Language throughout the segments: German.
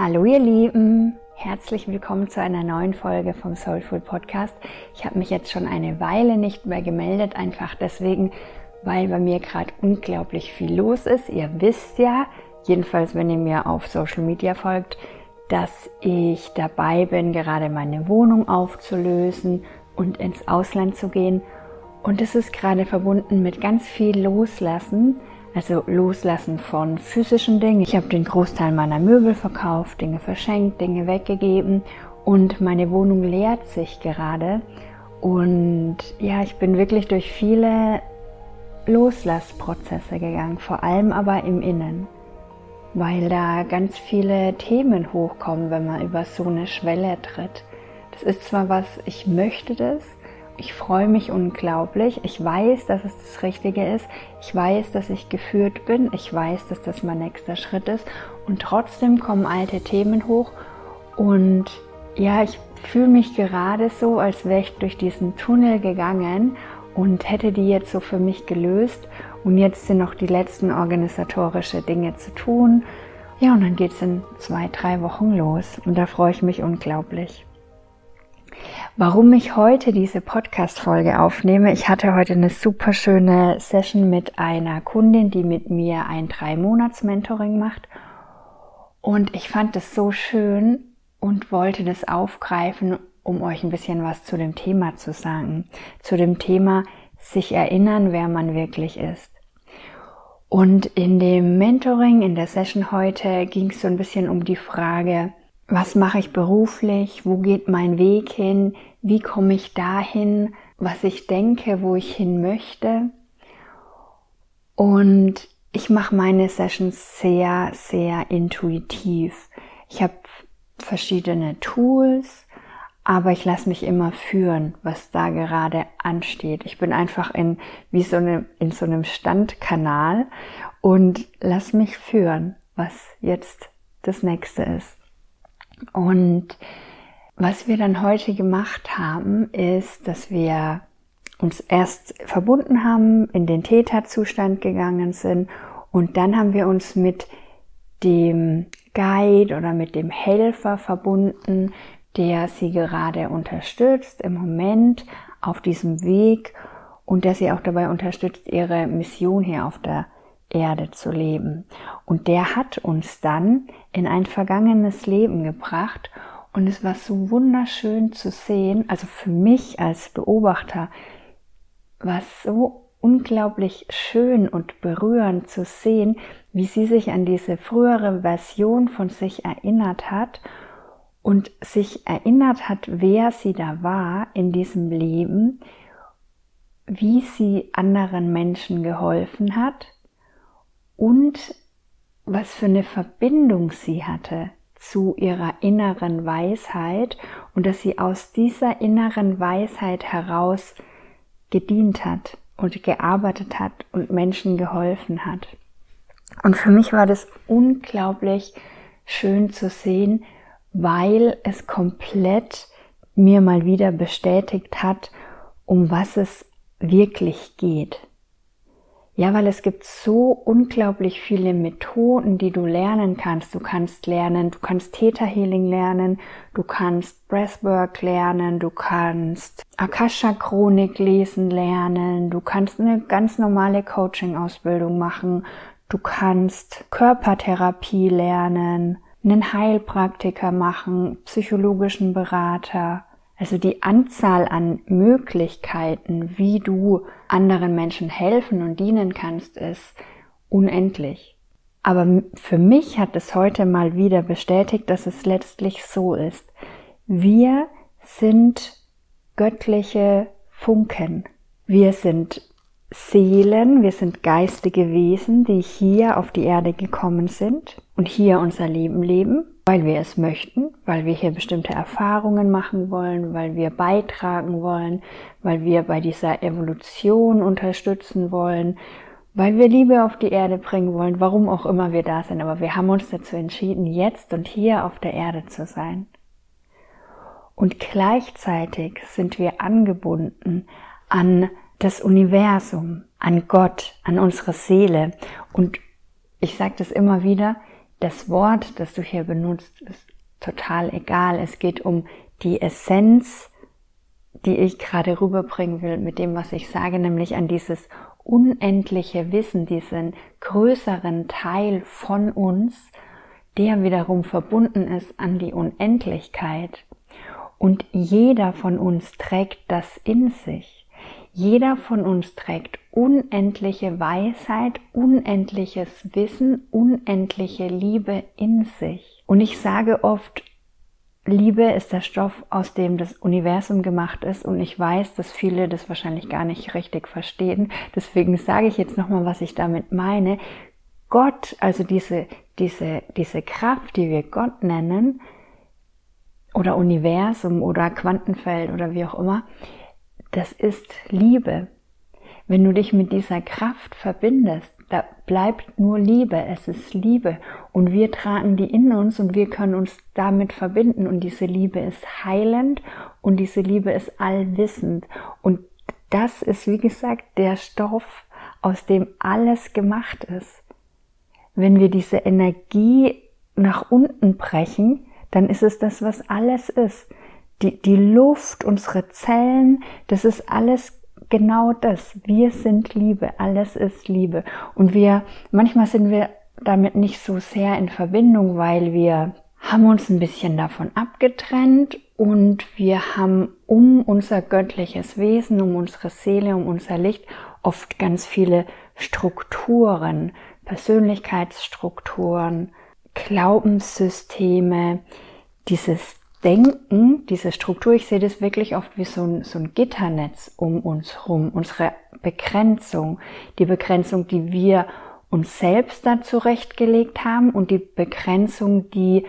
Hallo ihr Lieben, herzlich willkommen zu einer neuen Folge vom Soulful Podcast. Ich habe mich jetzt schon eine Weile nicht mehr gemeldet, einfach deswegen, weil bei mir gerade unglaublich viel los ist. Ihr wisst ja, jedenfalls wenn ihr mir auf Social Media folgt, dass ich dabei bin, gerade meine Wohnung aufzulösen und ins Ausland zu gehen. Und es ist gerade verbunden mit ganz viel Loslassen also loslassen von physischen Dingen. Ich habe den Großteil meiner Möbel verkauft, Dinge verschenkt, Dinge weggegeben und meine Wohnung leert sich gerade. Und ja, ich bin wirklich durch viele Loslassprozesse gegangen, vor allem aber im Innen, weil da ganz viele Themen hochkommen, wenn man über so eine Schwelle tritt. Das ist zwar was, ich möchte das, ich freue mich unglaublich. Ich weiß, dass es das Richtige ist. Ich weiß, dass ich geführt bin. Ich weiß, dass das mein nächster Schritt ist. Und trotzdem kommen alte Themen hoch. Und ja, ich fühle mich gerade so, als wäre ich durch diesen Tunnel gegangen und hätte die jetzt so für mich gelöst. Und jetzt sind noch die letzten organisatorische Dinge zu tun. Ja, und dann geht es in zwei, drei Wochen los. Und da freue ich mich unglaublich. Warum ich heute diese Podcast-Folge aufnehme, ich hatte heute eine super schöne Session mit einer Kundin, die mit mir ein Drei-Monats-Mentoring macht. Und ich fand es so schön und wollte das aufgreifen, um euch ein bisschen was zu dem Thema zu sagen. Zu dem Thema sich erinnern, wer man wirklich ist. Und in dem Mentoring, in der Session heute, ging es so ein bisschen um die Frage, was mache ich beruflich, wo geht mein Weg hin, wie komme ich dahin, was ich denke, wo ich hin möchte. Und ich mache meine Sessions sehr, sehr intuitiv. Ich habe verschiedene Tools, aber ich lasse mich immer führen, was da gerade ansteht. Ich bin einfach in wie so eine, in so einem Standkanal und lass mich führen, was jetzt das nächste ist. Und was wir dann heute gemacht haben, ist, dass wir uns erst verbunden haben, in den Täterzustand gegangen sind. Und dann haben wir uns mit dem Guide oder mit dem Helfer verbunden, der sie gerade unterstützt im Moment auf diesem Weg und der sie auch dabei unterstützt, ihre Mission hier auf der Erde zu leben. Und der hat uns dann in ein vergangenes Leben gebracht und es war so wunderschön zu sehen, also für mich als Beobachter war es so unglaublich schön und berührend zu sehen, wie sie sich an diese frühere Version von sich erinnert hat und sich erinnert hat, wer sie da war in diesem Leben, wie sie anderen Menschen geholfen hat und was für eine Verbindung sie hatte zu ihrer inneren Weisheit und dass sie aus dieser inneren Weisheit heraus gedient hat und gearbeitet hat und Menschen geholfen hat. Und für mich war das unglaublich schön zu sehen, weil es komplett mir mal wieder bestätigt hat, um was es wirklich geht. Ja, weil es gibt so unglaublich viele Methoden, die du lernen kannst. Du kannst lernen, du kannst Theta Healing lernen, du kannst Breathwork lernen, du kannst Akasha Chronik lesen lernen, du kannst eine ganz normale Coaching Ausbildung machen, du kannst Körpertherapie lernen, einen Heilpraktiker machen, psychologischen Berater, also die Anzahl an Möglichkeiten, wie du anderen Menschen helfen und dienen kannst, ist unendlich. Aber für mich hat es heute mal wieder bestätigt, dass es letztlich so ist. Wir sind göttliche Funken. Wir sind Seelen, wir sind geistige Wesen, die hier auf die Erde gekommen sind und hier unser Leben leben weil wir es möchten, weil wir hier bestimmte Erfahrungen machen wollen, weil wir beitragen wollen, weil wir bei dieser Evolution unterstützen wollen, weil wir Liebe auf die Erde bringen wollen, warum auch immer wir da sind. Aber wir haben uns dazu entschieden, jetzt und hier auf der Erde zu sein. Und gleichzeitig sind wir angebunden an das Universum, an Gott, an unsere Seele. Und ich sage das immer wieder, das Wort, das du hier benutzt, ist total egal. Es geht um die Essenz, die ich gerade rüberbringen will mit dem, was ich sage, nämlich an dieses unendliche Wissen, diesen größeren Teil von uns, der wiederum verbunden ist an die Unendlichkeit. Und jeder von uns trägt das in sich. Jeder von uns trägt unendliche Weisheit, unendliches Wissen, unendliche Liebe in sich. Und ich sage oft, Liebe ist der Stoff, aus dem das Universum gemacht ist und ich weiß, dass viele das wahrscheinlich gar nicht richtig verstehen. Deswegen sage ich jetzt nochmal, was ich damit meine. Gott, also diese, diese, diese Kraft, die wir Gott nennen, oder Universum oder Quantenfeld oder wie auch immer, das ist Liebe. Wenn du dich mit dieser Kraft verbindest, da bleibt nur Liebe, es ist Liebe und wir tragen die in uns und wir können uns damit verbinden und diese Liebe ist heilend und diese Liebe ist allwissend und das ist wie gesagt der Stoff, aus dem alles gemacht ist. Wenn wir diese Energie nach unten brechen, dann ist es das, was alles ist. Die, die Luft, unsere Zellen, das ist alles genau das. Wir sind Liebe, alles ist Liebe. Und wir, manchmal sind wir damit nicht so sehr in Verbindung, weil wir haben uns ein bisschen davon abgetrennt und wir haben um unser göttliches Wesen, um unsere Seele, um unser Licht oft ganz viele Strukturen, Persönlichkeitsstrukturen, Glaubenssysteme, dieses Denken, diese Struktur, ich sehe das wirklich oft wie so ein, so ein Gitternetz um uns herum, unsere Begrenzung, die Begrenzung, die wir uns selbst da zurechtgelegt haben und die Begrenzung, die,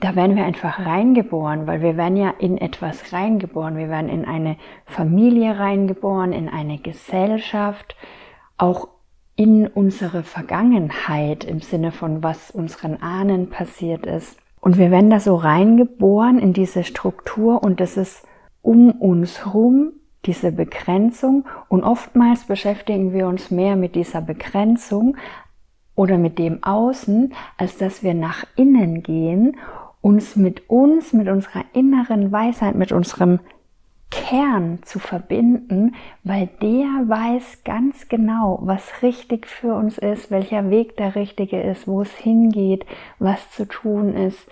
da werden wir einfach reingeboren, weil wir werden ja in etwas reingeboren. Wir werden in eine Familie reingeboren, in eine Gesellschaft, auch in unsere Vergangenheit im Sinne von was unseren Ahnen passiert ist. Und wir werden da so reingeboren in diese Struktur und das ist um uns rum diese Begrenzung. Und oftmals beschäftigen wir uns mehr mit dieser Begrenzung oder mit dem Außen, als dass wir nach innen gehen, uns mit uns, mit unserer inneren Weisheit, mit unserem Kern zu verbinden, weil der weiß ganz genau, was richtig für uns ist, welcher Weg der richtige ist, wo es hingeht, was zu tun ist.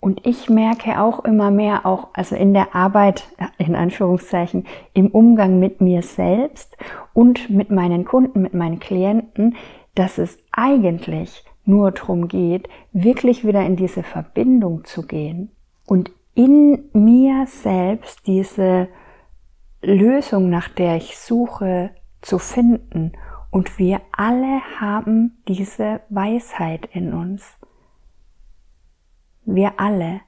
Und ich merke auch immer mehr, auch also in der Arbeit, in Anführungszeichen, im Umgang mit mir selbst und mit meinen Kunden, mit meinen Klienten, dass es eigentlich nur darum geht, wirklich wieder in diese Verbindung zu gehen und in mir selbst diese Lösung, nach der ich suche, zu finden. Und wir alle haben diese Weisheit in uns. Wir alle.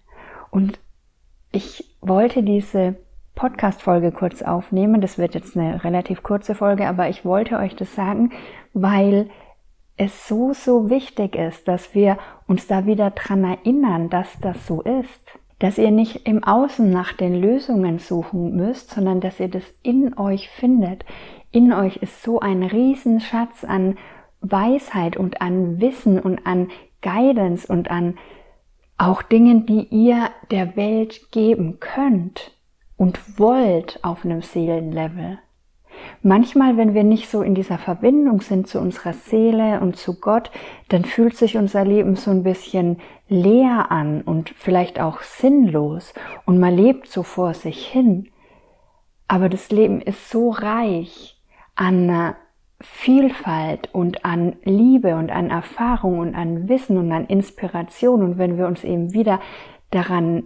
Und ich wollte diese Podcast-Folge kurz aufnehmen. Das wird jetzt eine relativ kurze Folge, aber ich wollte euch das sagen, weil es so, so wichtig ist, dass wir uns da wieder dran erinnern, dass das so ist dass ihr nicht im Außen nach den Lösungen suchen müsst, sondern dass ihr das in euch findet. In euch ist so ein Riesenschatz an Weisheit und an Wissen und an Guidance und an auch Dingen, die ihr der Welt geben könnt und wollt auf einem Seelenlevel. Manchmal, wenn wir nicht so in dieser Verbindung sind zu unserer Seele und zu Gott, dann fühlt sich unser Leben so ein bisschen leer an und vielleicht auch sinnlos und man lebt so vor sich hin. Aber das Leben ist so reich an Vielfalt und an Liebe und an Erfahrung und an Wissen und an Inspiration und wenn wir uns eben wieder daran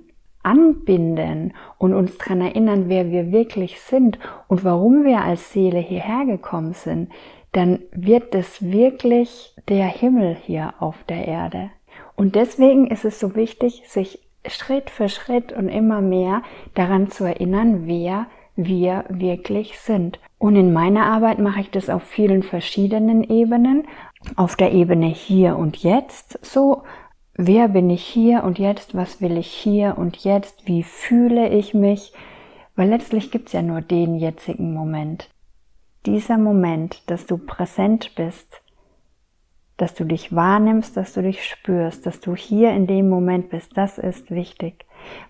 anbinden und uns daran erinnern, wer wir wirklich sind und warum wir als Seele hierher gekommen sind, dann wird es wirklich der Himmel hier auf der Erde. Und deswegen ist es so wichtig, sich Schritt für Schritt und immer mehr daran zu erinnern, wer wir wirklich sind. Und in meiner Arbeit mache ich das auf vielen verschiedenen Ebenen. Auf der Ebene hier und jetzt, so wer bin ich hier und jetzt, was will ich hier und jetzt, wie fühle ich mich, weil letztlich gibt's ja nur den jetzigen Moment. Dieser Moment, dass du präsent bist, dass du dich wahrnimmst, dass du dich spürst, dass du hier in dem Moment bist. Das ist wichtig.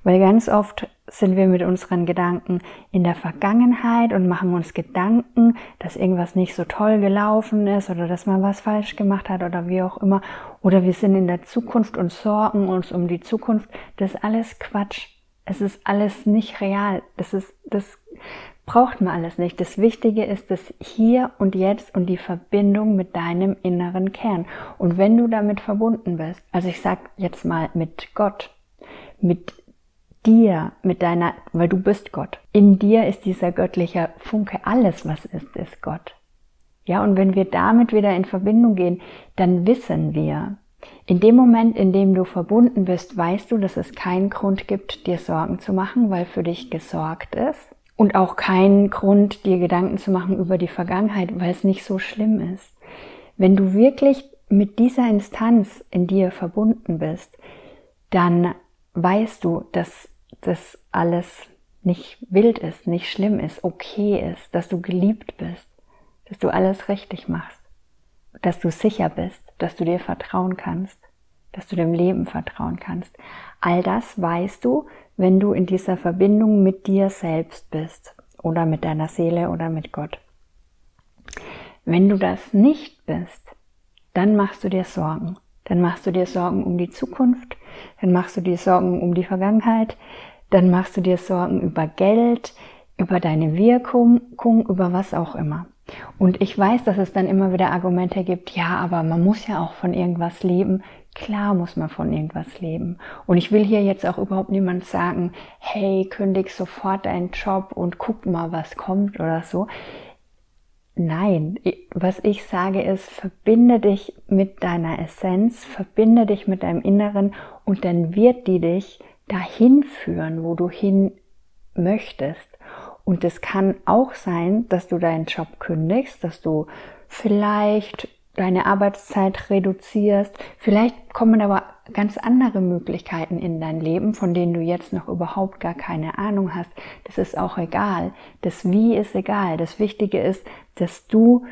Weil ganz oft sind wir mit unseren Gedanken in der Vergangenheit und machen uns Gedanken, dass irgendwas nicht so toll gelaufen ist oder dass man was falsch gemacht hat oder wie auch immer. Oder wir sind in der Zukunft und sorgen uns um die Zukunft. Das ist alles Quatsch. Es ist alles nicht real. Das ist, das braucht man alles nicht. Das Wichtige ist das Hier und Jetzt und die Verbindung mit deinem inneren Kern. Und wenn du damit verbunden bist, also ich sag jetzt mal mit Gott, mit dir, mit deiner, weil du bist Gott. In dir ist dieser göttliche Funke. Alles, was ist, ist Gott. Ja, und wenn wir damit wieder in Verbindung gehen, dann wissen wir, in dem Moment, in dem du verbunden bist, weißt du, dass es keinen Grund gibt, dir Sorgen zu machen, weil für dich gesorgt ist. Und auch keinen Grund, dir Gedanken zu machen über die Vergangenheit, weil es nicht so schlimm ist. Wenn du wirklich mit dieser Instanz in dir verbunden bist, dann weißt du, dass das alles nicht wild ist, nicht schlimm ist, okay ist, dass du geliebt bist, dass du alles richtig machst, dass du sicher bist, dass du dir vertrauen kannst, dass du dem Leben vertrauen kannst. All das weißt du, wenn du in dieser Verbindung mit dir selbst bist oder mit deiner Seele oder mit Gott. Wenn du das nicht bist, dann machst du dir Sorgen. Dann machst du dir Sorgen um die Zukunft, dann machst du dir Sorgen um die Vergangenheit, dann machst du dir Sorgen über Geld, über deine Wirkung, über was auch immer. Und ich weiß, dass es dann immer wieder Argumente gibt, ja, aber man muss ja auch von irgendwas leben. Klar muss man von irgendwas leben. Und ich will hier jetzt auch überhaupt niemand sagen, hey, kündig sofort deinen Job und guck mal, was kommt oder so. Nein, was ich sage ist, verbinde dich mit deiner Essenz, verbinde dich mit deinem Inneren und dann wird die dich dahin führen, wo du hin möchtest. Und es kann auch sein, dass du deinen Job kündigst, dass du vielleicht deine Arbeitszeit reduzierst. Vielleicht kommen aber ganz andere Möglichkeiten in dein Leben, von denen du jetzt noch überhaupt gar keine Ahnung hast. Das ist auch egal. Das Wie ist egal. Das Wichtige ist, dass du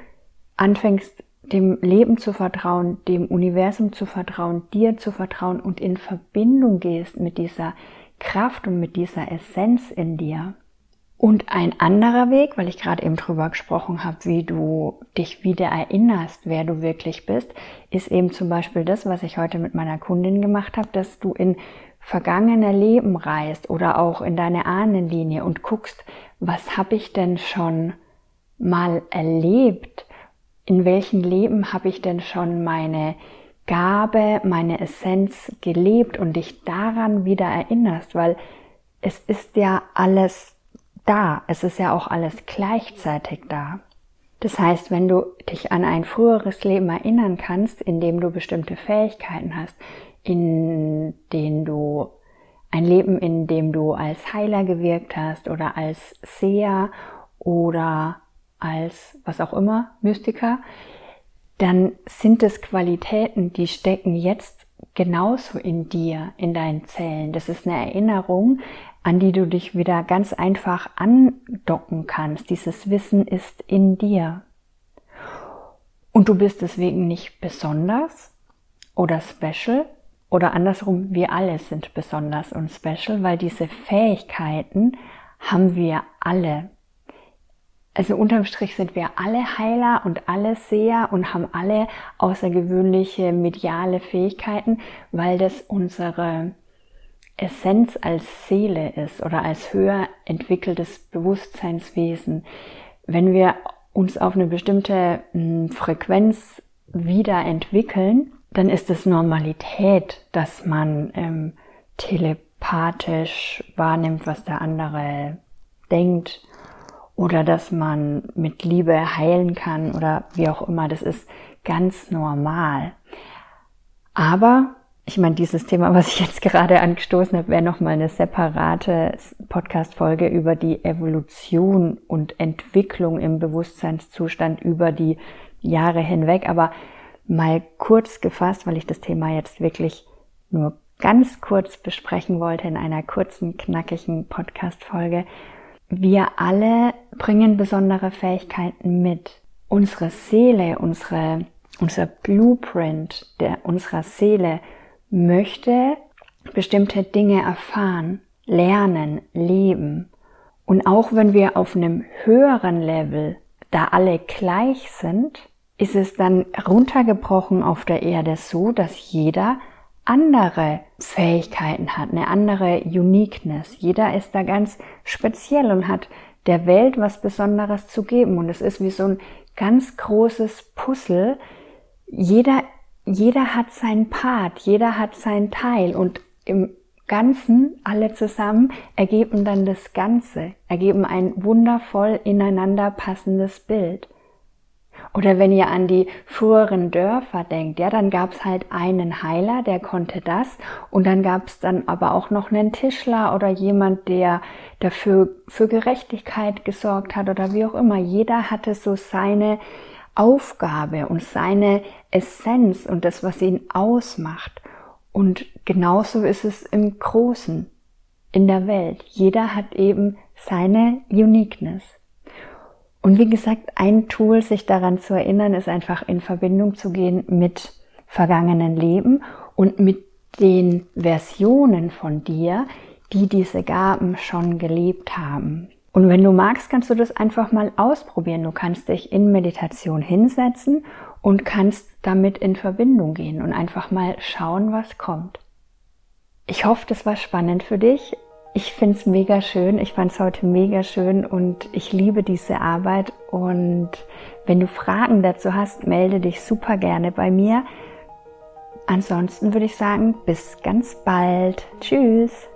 anfängst, dem Leben zu vertrauen, dem Universum zu vertrauen, dir zu vertrauen und in Verbindung gehst mit dieser Kraft und mit dieser Essenz in dir. Und ein anderer Weg, weil ich gerade eben drüber gesprochen habe, wie du dich wieder erinnerst, wer du wirklich bist, ist eben zum Beispiel das, was ich heute mit meiner Kundin gemacht habe, dass du in vergangene Leben reist oder auch in deine Ahnenlinie und guckst, was habe ich denn schon mal erlebt? In welchen Leben habe ich denn schon meine Gabe, meine Essenz gelebt und dich daran wieder erinnerst, weil es ist ja alles da. Es ist ja auch alles gleichzeitig da. Das heißt, wenn du dich an ein früheres Leben erinnern kannst, in dem du bestimmte Fähigkeiten hast, in denen du ein Leben, in dem du als Heiler gewirkt hast oder als Seher oder als was auch immer, Mystiker, dann sind es Qualitäten, die stecken jetzt genauso in dir, in deinen Zellen. Das ist eine Erinnerung, an die du dich wieder ganz einfach andocken kannst. Dieses Wissen ist in dir. Und du bist deswegen nicht besonders oder special oder andersrum, wir alle sind besonders und special, weil diese Fähigkeiten haben wir alle. Also unterm Strich sind wir alle Heiler und alle Seher und haben alle außergewöhnliche mediale Fähigkeiten, weil das unsere Essenz als Seele ist oder als höher entwickeltes Bewusstseinswesen, wenn wir uns auf eine bestimmte hm, Frequenz wieder entwickeln, dann ist es Normalität, dass man ähm, telepathisch wahrnimmt, was der andere denkt oder dass man mit Liebe heilen kann oder wie auch immer. Das ist ganz normal. Aber ich meine, dieses Thema, was ich jetzt gerade angestoßen habe, wäre nochmal eine separate Podcast-Folge über die Evolution und Entwicklung im Bewusstseinszustand über die Jahre hinweg. Aber mal kurz gefasst, weil ich das Thema jetzt wirklich nur ganz kurz besprechen wollte in einer kurzen, knackigen Podcast-Folge. Wir alle bringen besondere Fähigkeiten mit. Unsere Seele, unsere unser Blueprint der unserer Seele möchte bestimmte Dinge erfahren, lernen, leben. Und auch wenn wir auf einem höheren Level da alle gleich sind, ist es dann runtergebrochen auf der Erde so, dass jeder andere Fähigkeiten hat, eine andere Uniqueness. Jeder ist da ganz speziell und hat der Welt was Besonderes zu geben. Und es ist wie so ein ganz großes Puzzle. Jeder, jeder hat seinen Part, jeder hat seinen Teil und im Ganzen, alle zusammen, ergeben dann das Ganze, ergeben ein wundervoll ineinander passendes Bild. Oder wenn ihr an die früheren Dörfer denkt, ja, dann gab's halt einen Heiler, der konnte das, und dann gab's dann aber auch noch einen Tischler oder jemand, der dafür für Gerechtigkeit gesorgt hat oder wie auch immer. Jeder hatte so seine Aufgabe und seine Essenz und das, was ihn ausmacht. Und genauso ist es im Großen, in der Welt. Jeder hat eben seine Uniqueness. Und wie gesagt, ein Tool, sich daran zu erinnern, ist einfach in Verbindung zu gehen mit vergangenen Leben und mit den Versionen von dir, die diese Gaben schon gelebt haben. Und wenn du magst, kannst du das einfach mal ausprobieren. Du kannst dich in Meditation hinsetzen und kannst damit in Verbindung gehen und einfach mal schauen, was kommt. Ich hoffe, das war spannend für dich. Ich finde es mega schön. Ich fand es heute mega schön und ich liebe diese Arbeit. Und wenn du Fragen dazu hast, melde dich super gerne bei mir. Ansonsten würde ich sagen, bis ganz bald. Tschüss.